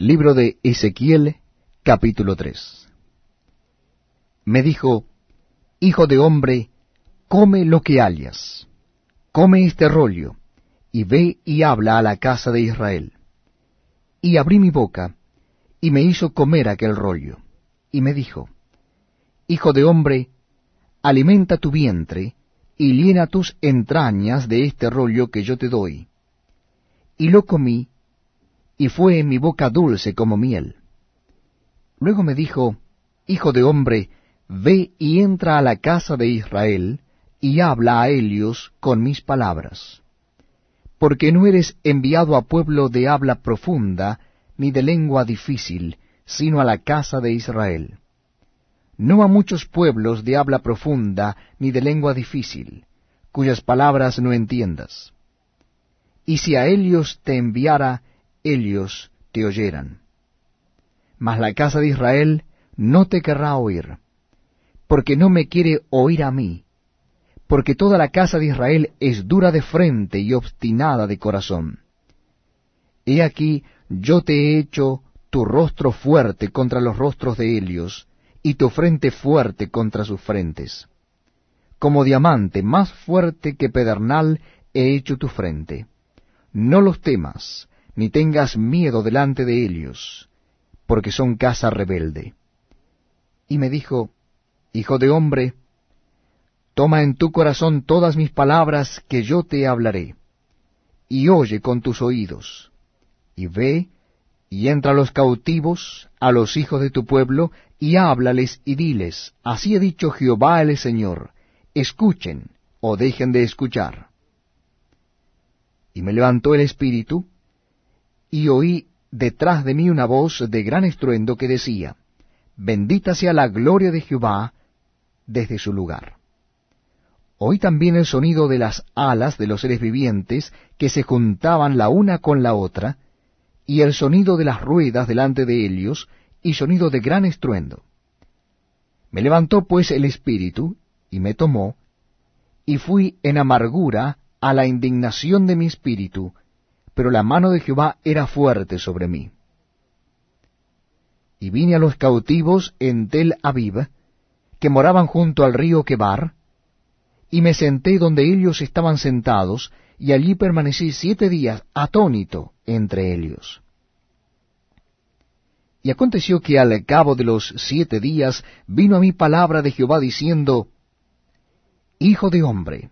Libro de Ezequiel, capítulo 3. Me dijo, Hijo de hombre, come lo que hallas, come este rollo, y ve y habla a la casa de Israel. Y abrí mi boca, y me hizo comer aquel rollo, y me dijo, Hijo de hombre, alimenta tu vientre, y llena tus entrañas de este rollo que yo te doy. Y lo comí, y fue en mi boca dulce como miel. Luego me dijo, Hijo de hombre, ve y entra a la casa de Israel, y habla a ellos con mis palabras. Porque no eres enviado a pueblo de habla profunda, ni de lengua difícil, sino a la casa de Israel. No a muchos pueblos de habla profunda, ni de lengua difícil, cuyas palabras no entiendas. Y si a ellos te enviara, ellos te oyeran. Mas la casa de Israel no te querrá oír, porque no me quiere oír a mí, porque toda la casa de Israel es dura de frente y obstinada de corazón. He aquí, yo te he hecho tu rostro fuerte contra los rostros de ellos, y tu frente fuerte contra sus frentes. Como diamante más fuerte que pedernal he hecho tu frente. No los temas, ni tengas miedo delante de ellos, porque son casa rebelde. Y me dijo, Hijo de hombre, toma en tu corazón todas mis palabras que yo te hablaré, y oye con tus oídos, y ve, y entra a los cautivos, a los hijos de tu pueblo, y háblales y diles, así ha dicho Jehová el Señor, escuchen o dejen de escuchar. Y me levantó el espíritu, y oí detrás de mí una voz de gran estruendo que decía, Bendita sea la gloria de Jehová desde su lugar. Oí también el sonido de las alas de los seres vivientes que se juntaban la una con la otra, y el sonido de las ruedas delante de ellos, y sonido de gran estruendo. Me levantó pues el espíritu, y me tomó, y fui en amargura a la indignación de mi espíritu, pero la mano de Jehová era fuerte sobre mí. Y vine a los cautivos en Tel Aviv, que moraban junto al río Quebar, y me senté donde ellos estaban sentados, y allí permanecí siete días atónito entre ellos. Y aconteció que al cabo de los siete días vino a mí palabra de Jehová diciendo, Hijo de hombre,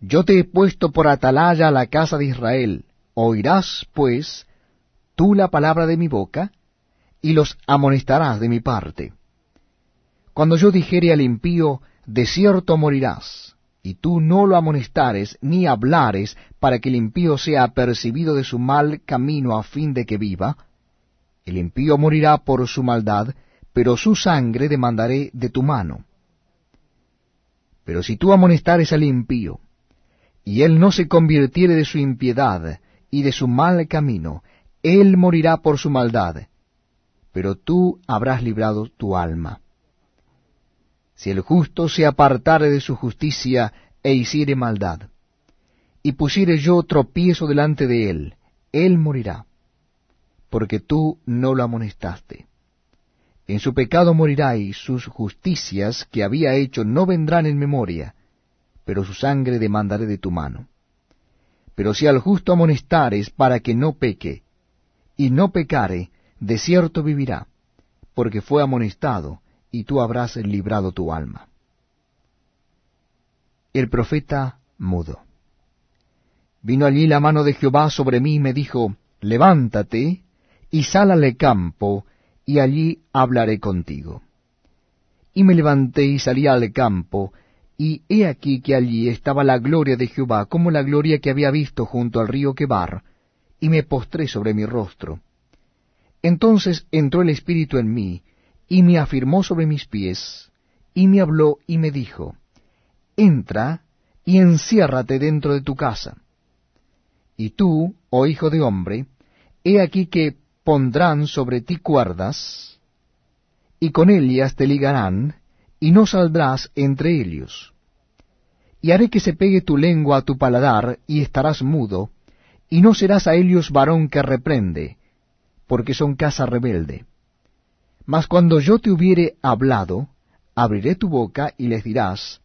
yo te he puesto por atalaya a la casa de Israel, Oirás, pues, tú la palabra de mi boca, y los amonestarás de mi parte. Cuando yo dijere al impío, de cierto morirás, y tú no lo amonestares ni hablares para que el impío sea apercibido de su mal camino a fin de que viva, el impío morirá por su maldad, pero su sangre demandaré de tu mano. Pero si tú amonestares al impío, y él no se convirtiere de su impiedad, y de su mal camino, él morirá por su maldad, pero tú habrás librado tu alma. Si el justo se apartare de su justicia e hiciere maldad, y pusiere yo tropiezo delante de él, él morirá, porque tú no lo amonestaste. En su pecado morirá y sus justicias que había hecho no vendrán en memoria, pero su sangre demandaré de tu mano. Pero si al justo amonestares para que no peque, y no pecare, de cierto vivirá, porque fue amonestado, y tú habrás librado tu alma. El profeta mudo. Vino allí la mano de Jehová sobre mí y me dijo, Levántate, y sal al campo, y allí hablaré contigo. Y me levanté y salí al campo, y he aquí que allí estaba la gloria de Jehová, como la gloria que había visto junto al río Quebar, y me postré sobre mi rostro. Entonces entró el Espíritu en mí, y me afirmó sobre mis pies, y me habló y me dijo, Entra y enciérrate dentro de tu casa. Y tú, oh hijo de hombre, he aquí que pondrán sobre ti cuerdas, y con ellas te ligarán, y no saldrás entre ellos y haré que se pegue tu lengua a tu paladar, y estarás mudo, y no serás a ellos varón que reprende, porque son casa rebelde. Mas cuando yo te hubiere hablado, abriré tu boca y les dirás,